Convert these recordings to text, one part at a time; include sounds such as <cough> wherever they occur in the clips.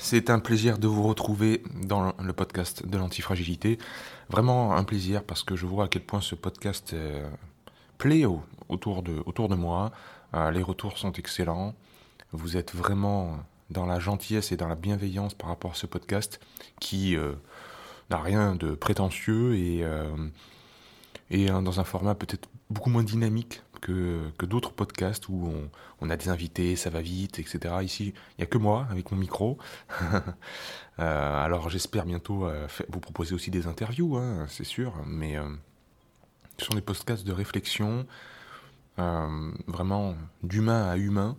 C'est un plaisir de vous retrouver dans le podcast de l'antifragilité. Vraiment un plaisir parce que je vois à quel point ce podcast euh, plaît au- autour, de, moi. Euh, les retours sont excellents. Vous êtes vraiment dans la gentillesse et dans la bienveillance par rapport à ce podcast qui euh, n'a rien de prétentieux et, euh, dans un format peut-être beaucoup moins dynamique que, d'autres podcasts où on, a des invités, ça va vite, etc. Ici, il n'y a que moi avec mon micro. <laughs> Euh, alors j'espère bientôt euh, vous proposer aussi des interviews, hein, c'est sûr, mais euh, ce sont des podcasts de réflexion, vraiment d'humain à humain,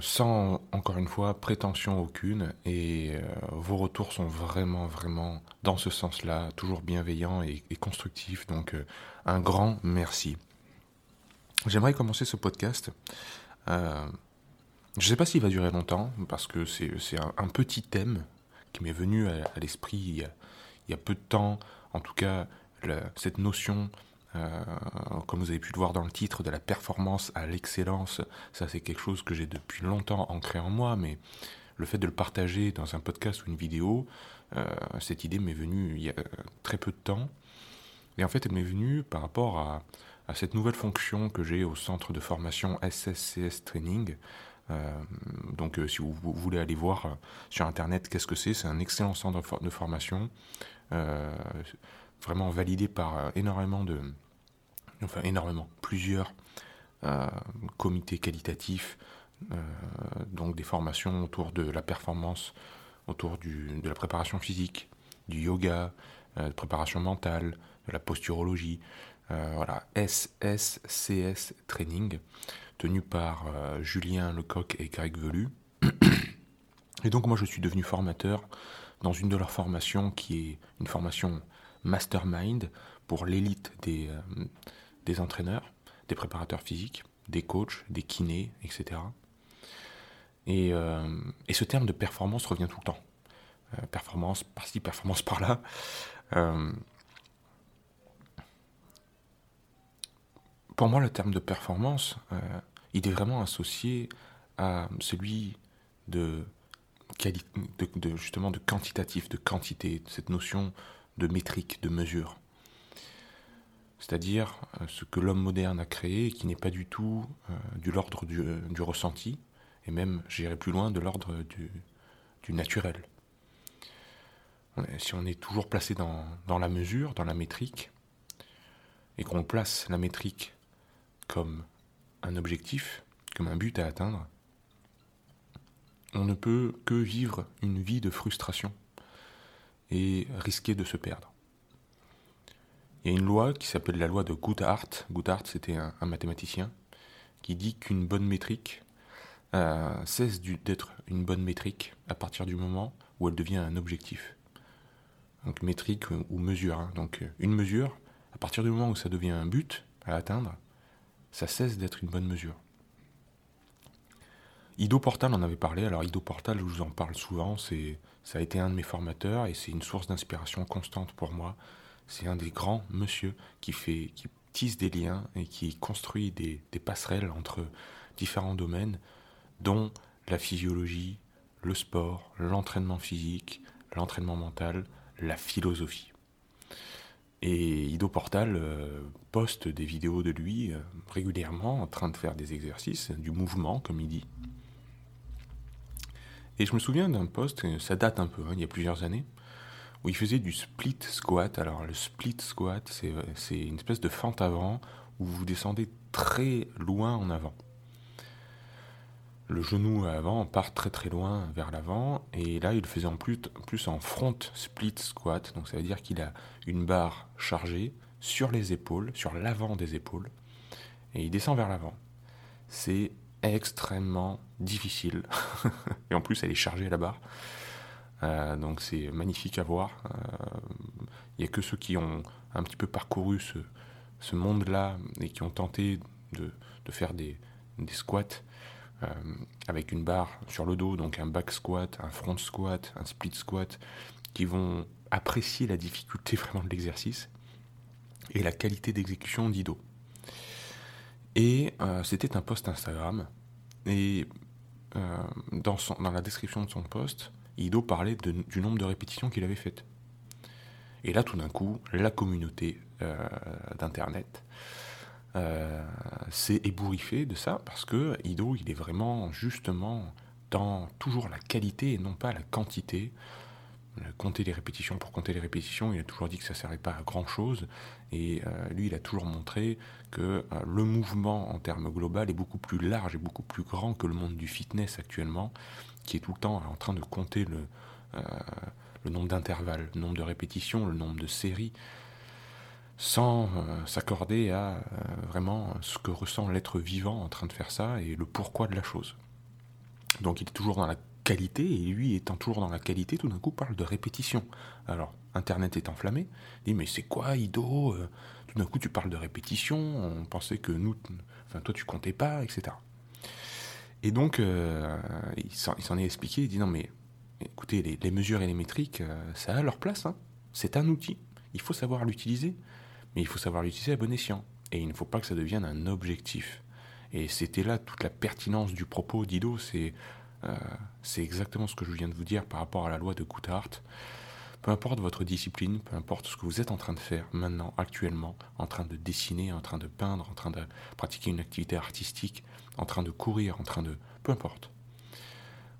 sans, encore une fois, prétention aucune, et vos retours sont vraiment, vraiment dans ce sens-là, toujours bienveillants et, constructifs, donc un grand merci. J'aimerais commencer ce podcast. euh, je ne sais pas s'il va durer longtemps, parce que c'est un, petit thème qui m'est venu à, l'esprit il, y a- peu de temps. En tout cas, cette notion, euh, comme vous avez pu le voir dans le titre, de la performance à l'excellence, ça c'est quelque chose que j'ai depuis longtemps ancré en moi, mais le fait de le partager dans un podcast ou une vidéo, euh, cette idée m'est venue il y a très peu de temps. Et en fait, elle m'est venue par rapport à, cette nouvelle fonction que j'ai au centre de formation SSCS Training. Euh, donc, euh, si vous, voulez aller voir euh, sur Internet qu'est-ce que c'est, c'est un excellent centre de, for- de formation, vraiment validé par énormément de, enfin énormément, plusieurs comités qualitatifs, donc des formations autour de la performance, autour de la préparation physique, du yoga, de préparation mentale, de la posturologie. Euh, voilà, SSCS Training, tenu par euh, Julien Lecoq et Greg Velu. <clears throat> Et donc moi je suis devenu formateur dans une de leurs formations qui est une formation mastermind pour l'élite des, euh, des entraîneurs, des préparateurs physiques, des coachs, des kinés, etc. Et, et ce terme de performance revient tout le temps. Performance par-ci, performance par-là. Pour moi, le terme de performance, euh, il est vraiment associé à celui de, de, justement de quantitatif, de quantité, cette notion de métrique, de mesure. C'est-à-dire euh, ce que l'homme moderne a créé qui n'est pas du tout euh, de l'ordre du, euh, du ressenti, et même, j'irai plus loin, de l'ordre du, du naturel. Si on est toujours placé dans la mesure, dans la métrique, et qu'on place la métrique comme un objectif, comme un but à atteindre, on ne peut que vivre une vie de frustration et risquer de se perdre. Il y a une loi qui s'appelle la loi de Goodhart. Goodhart, c'était un, mathématicien qui dit qu'une bonne métrique euh, cesse d'être une bonne métrique à partir du moment où elle devient un objectif. Donc métrique ou ou mesure. hein. Donc euh, une mesure, à partir du moment où ça devient un but à atteindre, ça cesse d'être une bonne mesure. Ido Portal en avait parlé. Alors Ido Portal, je vous en parle souvent, c'est ça a été un de mes formateurs et c'est une source d'inspiration constante pour moi. C'est un des grands monsieur qui fait, qui tisse des liens et qui construit des, des passerelles entre différents domaines, dont la physiologie, le sport, l'entraînement physique, l'entraînement mental, la philosophie. Et Ido Portal euh, poste des vidéos de lui euh, régulièrement en train de faire des exercices, du mouvement, comme il dit. Et je me souviens d'un post, euh, ça date un peu, hein, il y a plusieurs années, où il faisait du split squat. Alors le split squat, c'est c'est une espèce de fente avant où vous descendez très loin en avant. Le genou avant part très très loin vers l'avant, et là il le faisait en plus, plus en front split squat, donc ça veut dire qu'il a une barre chargée sur les épaules, sur l'avant des épaules, et il descend vers l'avant. C'est extrêmement difficile. <laughs> et en plus, elle est chargée la barre. Euh, donc c'est magnifique à voir. Il n'y a que ceux qui ont un petit peu parcouru ce, ce monde-là et qui ont tenté de, faire des squats euh, avec une barre sur le dos, donc un back squat, un front squat, un split squat, qui vont apprécier la difficulté <laughs> vraiment de l'exercice et la qualité d'exécution d'Ido. Et euh, c'était un post Instagram, et euh, dans, la description de son post, Ido parlait du nombre de répétitions qu'il avait faites. Et là, tout d'un coup, la communauté d'Internet euh, c'est ébouriffé de ça parce que Ido, il est vraiment justement dans toujours la qualité et non pas la quantité. Compter les répétitions pour compter les répétitions, il a toujours dit que ça ne servait pas à grand chose. Et euh, lui, il a toujours montré que euh, le mouvement en termes global est beaucoup plus large et beaucoup plus grand que le monde du fitness actuellement, qui est tout le temps en train de compter le, le nombre d'intervalles, le nombre de répétitions, le nombre de séries sans euh, s'accorder à euh, vraiment ce que ressent l'être vivant en train de faire ça et le pourquoi de la chose. Donc il est toujours dans la qualité, et lui étant toujours dans la qualité, tout d'un coup parle de répétition. Alors, Internet est enflammé, il dit mais c'est quoi Ido euh, Tout d'un coup tu parles de répétition, on pensait que nous, enfin toi tu comptais pas, etc. Et donc il s'en est expliqué, il dit non mais écoutez, les, mesures et les métriques, ça a leur place, hein. c'est un outil, il faut savoir l'utiliser mais il faut savoir l'utiliser à bon escient. Et il ne faut pas que ça devienne un objectif. Et c'était là toute la pertinence du propos d'Ido, c'est euh, exactement ce que je viens de vous dire par rapport à la loi de Coutthart. Peu importe votre discipline, peu importe ce que vous êtes en train de faire maintenant, actuellement, en train de dessiner, en train de peindre, en train de pratiquer une activité artistique, en train de courir, en train de... Peu importe.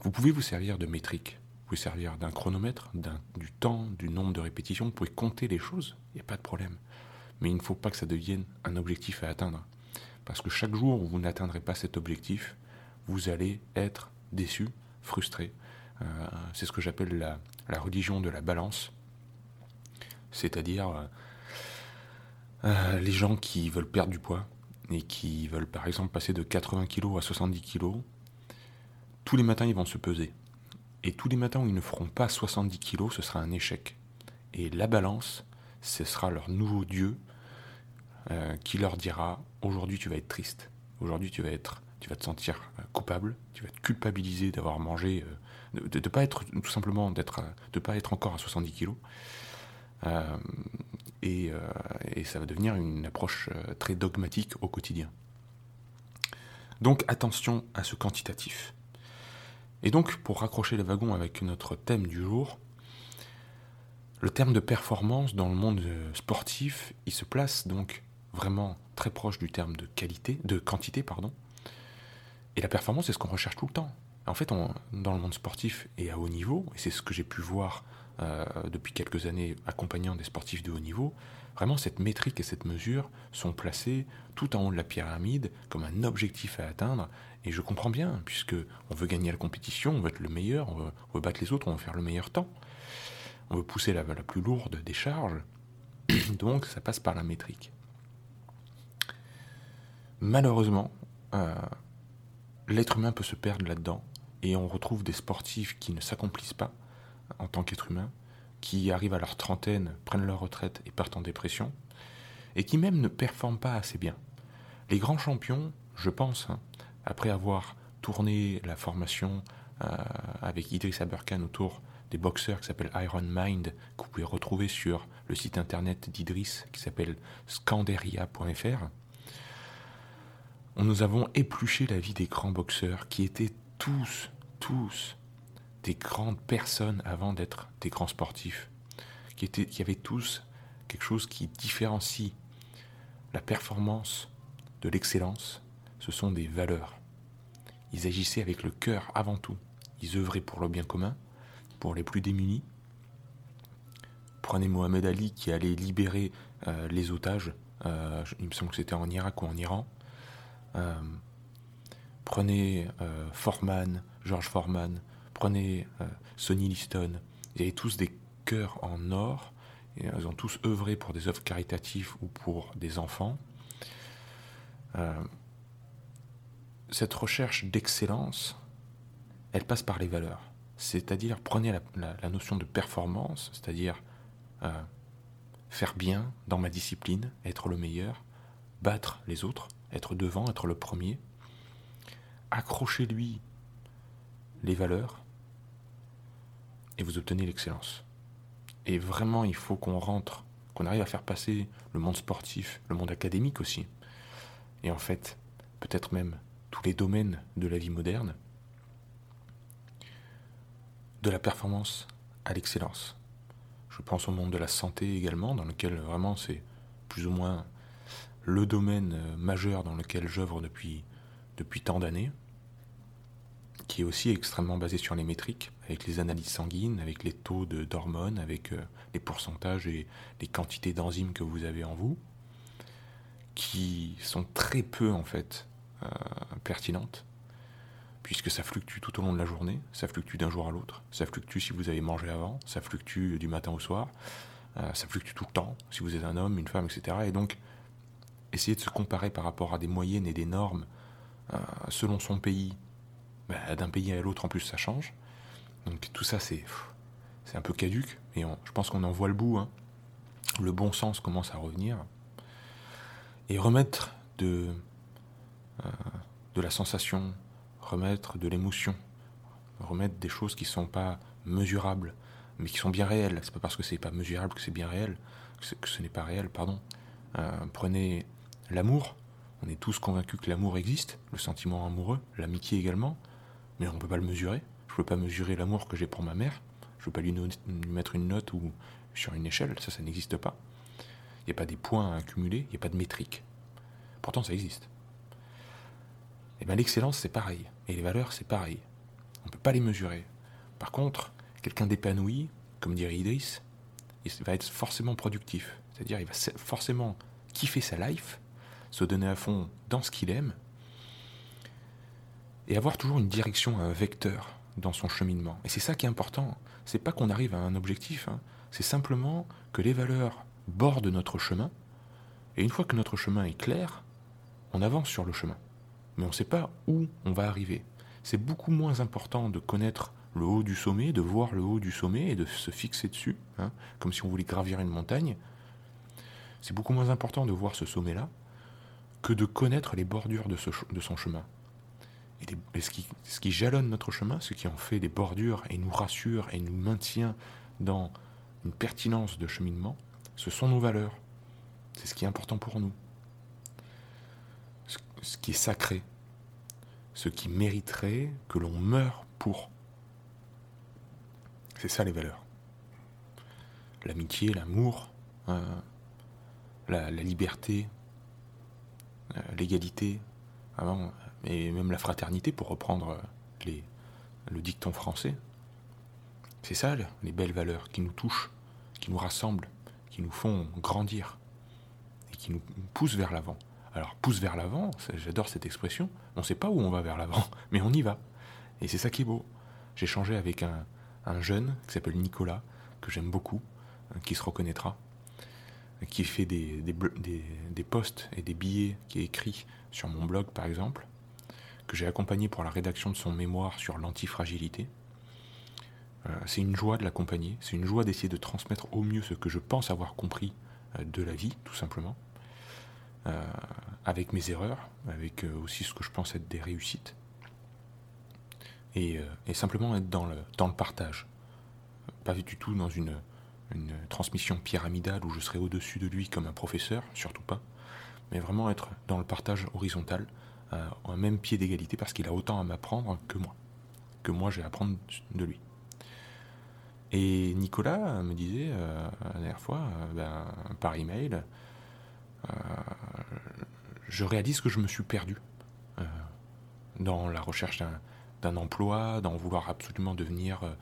Vous pouvez vous servir de métriques, vous pouvez servir d'un chronomètre, du temps, du nombre de répétitions, vous pouvez compter les choses, il n'y a pas de problème mais il ne faut pas que ça devienne un objectif à atteindre. Parce que chaque jour où vous n'atteindrez pas cet objectif, vous allez être déçu, frustré. Euh, c'est ce que j'appelle la, religion de la balance. C'est-à-dire euh, euh, les gens qui veulent perdre du poids et qui veulent par exemple passer de 80 kg à 70 kg, tous les matins ils vont se peser. Et tous les matins où ils ne feront pas 70 kg, ce sera un échec. Et la balance, ce sera leur nouveau Dieu euh, qui leur dira aujourd'hui tu vas être triste, aujourd'hui tu vas être, tu vas te sentir euh, coupable, tu vas te culpabiliser d'avoir mangé, euh, de ne pas être tout simplement d'être, de pas être encore à 70 kilos. Et, et, ça va devenir une approche très dogmatique au quotidien. Donc attention à ce quantitatif. Et donc pour raccrocher le wagon avec notre thème du jour, le terme de performance dans le monde sportif, il se place donc vraiment très proche du terme de qualité, de quantité, pardon. Et la performance, c'est ce qu'on recherche tout le temps. En fait, dans le monde sportif et à haut niveau, et c'est ce que j'ai pu voir euh, depuis quelques années accompagnant des sportifs de haut niveau, vraiment cette métrique et cette mesure sont placées tout en haut de la pyramide comme un objectif à atteindre. Et je comprends bien, puisque on veut gagner la compétition, on veut être le meilleur, on veut, battre les autres, on veut faire le meilleur temps. On veut pousser la, la plus lourde des charges. <clears throat> Donc ça passe par la métrique malheureusement, euh, l'être humain peut se perdre là-dedans et on retrouve des sportifs qui ne s'accomplissent pas en tant qu'être humain, qui arrivent à leur trentaine, prennent leur retraite et partent en dépression, et qui même ne performent pas assez bien. Les grands champions, je pense, hein, après avoir tourné la formation euh, avec Idriss Aberkan autour des boxeurs qui s'appellent Iron Mind, que vous pouvez retrouver sur le site internet d'Idriss qui s'appelle scanderia.fr, nous avons épluché la vie des grands boxeurs qui étaient tous, tous des grandes personnes avant d'être des grands sportifs, qui, avaient tous quelque chose qui différencie la performance de l'excellence. Ce sont des valeurs. Ils agissaient avec le cœur avant tout. Ils œuvraient pour le bien commun, pour les plus démunis. Prenez Mohamed Ali qui allait libérer euh, les otages, euh, il me semble que c'était en Irak ou en Iran. Euh, prenez euh, Foreman, George Foreman, prenez euh, Sonny Liston. Ils avaient tous des cœurs en or. Et ils ont tous œuvré pour des œuvres caritatives ou pour des enfants. cette recherche d'excellence, elle passe par les valeurs. C'est-à-dire, prenez la, notion de performance, c'est-à-dire faire bien dans ma discipline, être le meilleur, battre les autres, être devant, être le premier. Accrochez-lui les valeurs et vous obtenez l'excellence. Et vraiment, il faut qu'on rentre, qu'on arrive à faire passer le monde sportif, le monde académique aussi, et en fait, peut-être même tous les domaines de la vie moderne, de la performance à l'excellence. Je pense au monde de la santé également, dans lequel vraiment c'est plus ou moins le domaine euh, majeur dans lequel j'œuvre depuis, depuis tant d'années, qui est aussi extrêmement basé sur les métriques, avec les analyses sanguines, avec les taux d'hormones, avec euh, les pourcentages et les quantités d'enzymes que vous avez en vous, qui sont très peu en fait euh, pertinentes, puisque ça fluctue tout au long de la journée, ça fluctue d'un jour à l'autre, ça fluctue si vous avez mangé avant, ça fluctue du matin au soir, ça fluctue tout le temps, si vous êtes un homme, une femme, etc. Et donc, essayer de se comparer par rapport à des moyennes et des normes euh, selon son pays, bah, d'un pays à l'autre en plus ça change. Donc tout ça c'est c'est un peu caduque et je pense qu'on en voit le bout. Hein. Le bon sens commence à revenir et remettre de euh, de la sensation, remettre de l'émotion, remettre des choses qui sont pas mesurables mais qui sont bien réelles. C'est pas parce que c'est pas mesurable que c'est bien réel, que, ce n'est pas réel, pardon. Euh, prenez L'amour, on est tous convaincus que l'amour existe, le sentiment amoureux, l'amitié également, mais on ne peut pas le mesurer. Je ne peux pas mesurer l'amour que j'ai pour ma mère, je ne peux pas lui, mettre une note ou sur une échelle, ça, ça n'existe pas. Il n'y a pas des points à accumuler, il n'y a pas de métrique. Pourtant, ça existe. Et eh bien l'excellence, c'est pareil. Et les valeurs, c'est pareil. On ne peut pas les mesurer. Par contre, quelqu'un d'épanoui, comme dirait Idriss, il va être forcément productif. C'est-à-dire, il va forcément kiffer sa life, se donner à fond dans ce qu'il aime, et avoir toujours une direction, un vecteur dans son cheminement. Et c'est ça qui est important. C'est pas qu'on arrive à un objectif, hein. c'est simplement que les valeurs bordent notre chemin, et une fois que notre chemin est clair, on avance sur le chemin. Mais on ne sait pas où on va arriver. C'est beaucoup moins important de connaître le haut du sommet, de voir le haut du sommet et de se fixer dessus, hein, comme si on voulait gravir une montagne. C'est beaucoup moins important de voir ce sommet-là que de connaître les bordures de, son chemin. Et, ce, qui, jalonne notre chemin, ce qui en fait des bordures et nous rassure et nous maintient dans une pertinence de cheminement, ce sont nos valeurs. C'est ce qui est important pour nous. Ce, qui est sacré. Ce qui mériterait que l'on meure pour. C'est ça les valeurs. L'amitié, l'amour, euh, la liberté, l'égalité, avant, et même la fraternité, pour reprendre euh, les, le dicton français. C'est ça, les belles valeurs qui nous touchent, qui nous rassemblent, qui nous font grandir et qui nous poussent vers l'avant. Alors, pousse vers l'avant, j'adore cette expression, on ne sait pas où on va vers l'avant, <laughs> mais on y va. Et c'est ça qui est beau. J'ai changé avec un, un jeune qui s'appelle Nicolas, que j'aime beaucoup, hein, qui se reconnaîtra, qui fait des, des, des, posts et des billets qui est écrit sur mon blog par exemple, que j'ai accompagné pour la rédaction de son mémoire sur l'antifragilité. Euh, c'est une joie de l'accompagner, c'est une joie d'essayer de transmettre au mieux ce que je pense avoir compris euh, de la vie, tout simplement, euh, avec mes erreurs, avec aussi ce que je pense être des réussites, et, et simplement être dans le, dans le partage, pas du tout dans une une transmission pyramidale où je serais au-dessus de lui comme un professeur, surtout pas, mais vraiment être dans le partage horizontal, euh, un même pied d'égalité, parce qu'il a autant à m'apprendre que moi, que moi j'ai à apprendre de lui. Et Nicolas me disait euh, la dernière fois, euh, ben, par email, je réalise que je me suis perdu dans la recherche d'un emploi, dans vouloir absolument devenir euh,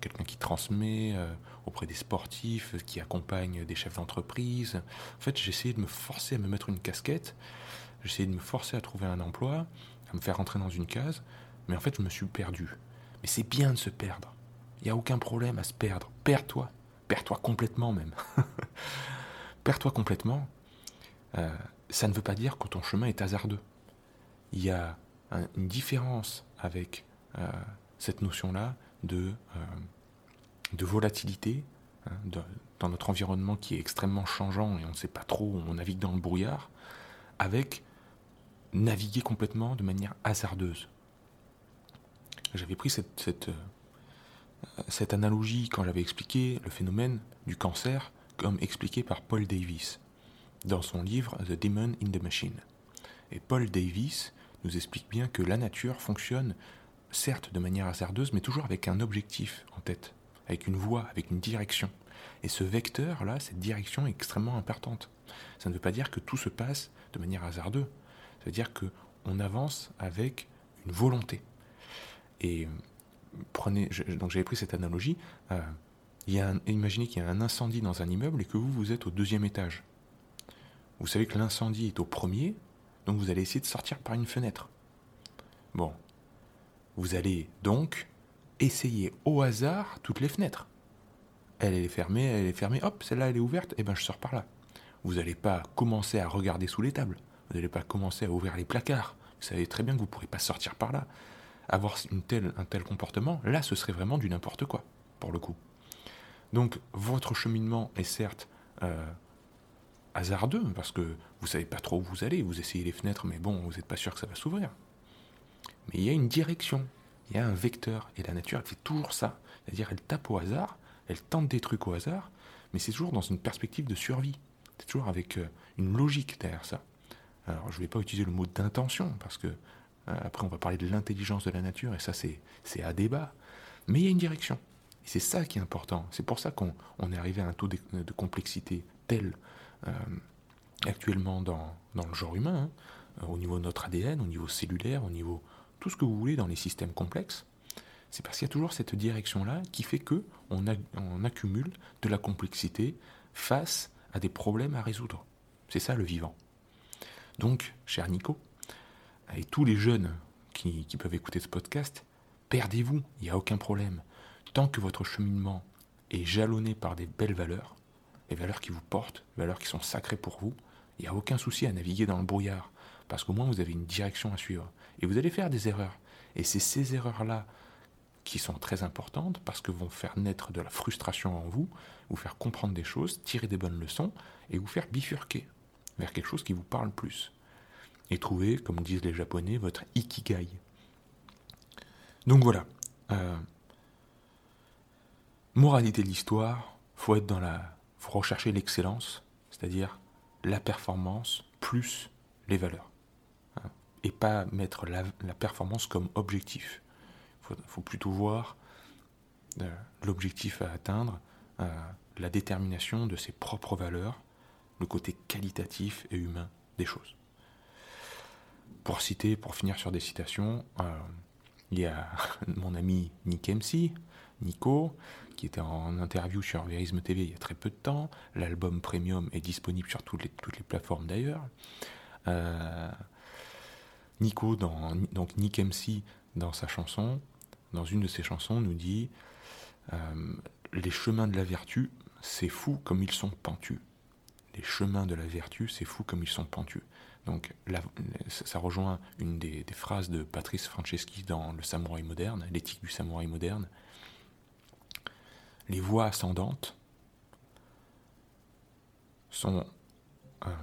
quelqu'un qui transmet euh, auprès des sportifs, qui accompagne des chefs d'entreprise. En fait, j'essayais de me forcer à me mettre une casquette, j'essayais de me forcer à trouver un emploi, à me faire rentrer dans une case, mais en fait, je me suis perdu. Mais c'est bien de se perdre. Il n'y a aucun problème à se perdre. Perds-toi. Perds-toi complètement même. <laughs> Perds-toi complètement. Euh, ça ne veut pas dire que ton chemin est hasardeux. Il y a une différence avec cette notion-là de, de volatilité hein, dans notre environnement qui est extrêmement changeant et on ne sait pas trop, on navigue dans le brouillard, avec naviguer complètement de manière hasardeuse. J'avais pris cette, cette, cette analogie quand j'avais expliqué le phénomène du cancer comme expliqué par Paul Davis dans son livre The Demon in the Machine. Et Paul Davis nous explique bien que la nature fonctionne certes de manière hasardeuse, mais toujours avec un objectif en tête, avec une voie, avec une direction. Et ce vecteur-là, cette direction est extrêmement importante. Ça ne veut pas dire que tout se passe de manière hasardeuse. Ça veut dire qu'on avance avec une volonté. Et prenez, donc j'avais pris cette analogie. Euh, il y a imaginez qu'il y a un incendie dans un immeuble et que vous, vous êtes au deuxième étage. Vous savez que l'incendie est au premier, donc vous allez essayer de sortir par une fenêtre. Bon. Vous allez donc essayer au hasard toutes les fenêtres. Elle, est fermée, elle est fermée, hop, celle-là elle est ouverte, et ben je sors par là. Vous n'allez pas commencer à regarder sous les tables. Vous n'allez pas commencer à ouvrir les placards. Vous savez très bien que vous ne pourrez pas sortir par là. Avoir un tel comportement, là, ce serait vraiment du n'importe quoi, pour le coup. Donc, votre cheminement est certes euh, hasardeux, parce que vous savez pas trop où vous allez, vous essayez les fenêtres, mais bon, vous n'êtes pas sûr que ça va s'ouvrir. Mais il y a une direction, il y a un vecteur, et la nature, elle fait toujours ça. C'est-à-dire, elle tape au hasard, elle tente des trucs au hasard, mais c'est toujours dans une perspective de survie. C'est toujours avec euh, une logique derrière ça. Alors, je ne vais pas utiliser le mot d'intention, parce que euh, après, on va parler de l'intelligence de la nature, et ça, c'est à débat. Mais il y a une direction. Et c'est ça qui est important. C'est pour ça qu'on est arrivé à un taux de, complexité tel euh, actuellement dans, le genre humain, hein, au niveau de notre ADN, au niveau cellulaire, au niveau tout ce que vous voulez dans les systèmes complexes. C'est parce qu'il y a toujours cette direction-là qui fait que on, accumule de la complexité face à des problèmes à résoudre. C'est ça le vivant. Donc, cher Nico, et tous les jeunes qui, peuvent écouter ce podcast, perdez-vous, il n'y a aucun problème. Tant que votre cheminement est jalonné par des belles valeurs, les valeurs qui vous portent, valeurs qui sont sacrées pour vous, il n'y a aucun souci à naviguer dans le brouillard, parce qu'au moins vous avez une direction à suivre. Et vous allez faire des erreurs. Et c'est ces erreurs-là qui sont très importantes, parce que vont faire naître de la frustration en vous, vous faire comprendre des choses, tirer des bonnes leçons, et vous faire bifurquer vers quelque chose qui vous parle plus et trouver, comme disent les Japonais, votre ikigai. Donc voilà. Euh, moralité de l'histoire, faut être dans la, faut rechercher l'excellence, c'est-à-dire la performance plus les valeurs, et pas mettre la, performance comme objectif. Il faut, plutôt voir euh, l'objectif à atteindre, euh, la détermination de ses propres valeurs, le côté qualitatif et humain des choses. Pour citer, pour finir sur des citations, euh, il y a <laughs> mon ami Nick MC, Nico, qui était en interview sur Verisme TV il y a très peu de temps. L'album Premium est disponible sur toutes les, plateformes d'ailleurs. Nico, donc Nick MC, dans sa chanson, dans une de ses chansons, nous dit euh, Les chemins de la vertu, c'est fou comme ils sont pentus. Les chemins de la vertu, c'est fou comme ils sont pentus. Donc ça rejoint une des, phrases de Patrice Franceschi dans Le Samouraï moderne, l'éthique du samouraï moderne. Les voies ascendantes sont euh,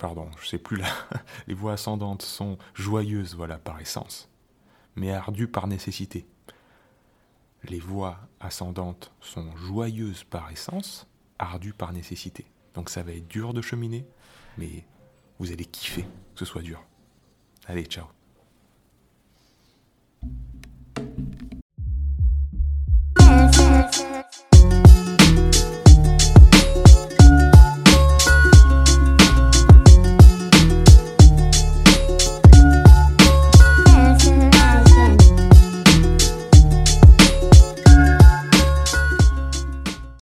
pardon, je sais plus là. <laughs> Les voies ascendantes sont joyeuses, voilà, par essence, mais ardues par nécessité. Les voies ascendantes sont joyeuses par essence, ardu par nécessité. Donc ça va être dur de cheminer, mais vous allez kiffer que ce soit dur. Allez, ciao